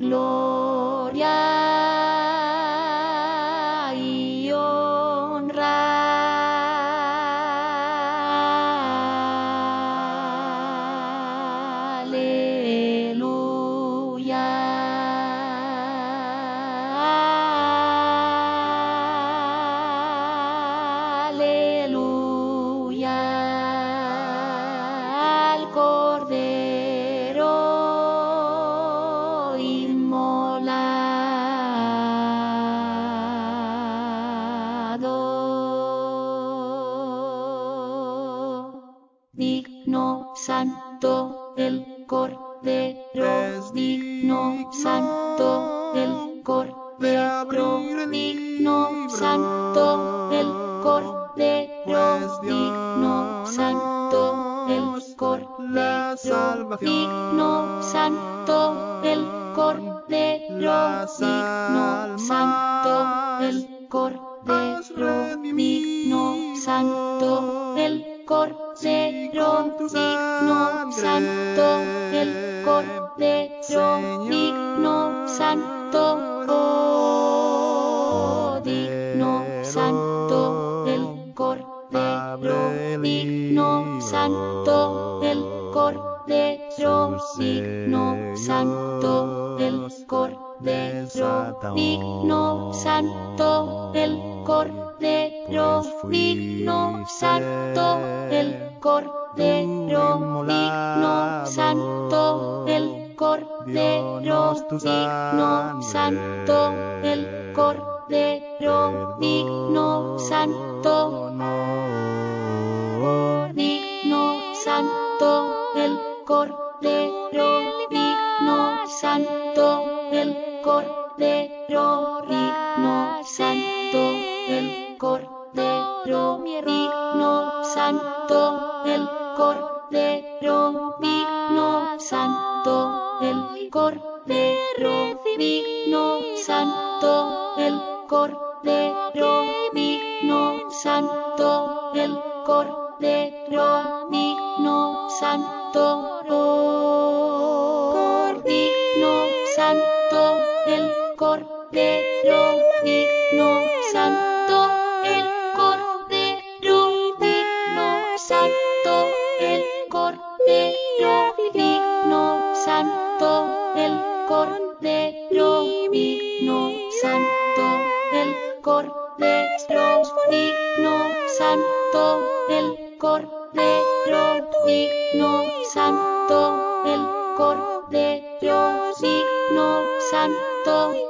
No. Digno, santo, el Cordero, digno, santo, el Cordero, digno, santo, el Cordero, digno, santo, el Cordero, digno, santo, el Cordero, digno, santo, el Cordero, digno, santo, el Cordero, digno, santo, el Cordero, digno, santo, oh, digno, santo, el Cordero, digno, santo, el Cordero, digno, santo, el Cordero, digno, santo, el Cordero, digno, santo, Cordero, digno, santo, el Cordero, digno, santo, el Cordero, digno, santo, digno, santo, el Cordero, digno, santo, el Cordero, digno, santo, el Cordero, digno, santo, el Cordero, digno, santo, el Cordero, digno, santo, el Cordero, digno, santo, el Cordero, digno, santo, oh, digno, santo, el Cordero, digno, santo, Cordero, digno, santo, el Cordero, digno, santo, el Cordero, digno, santo, el Cordero, digno, santo.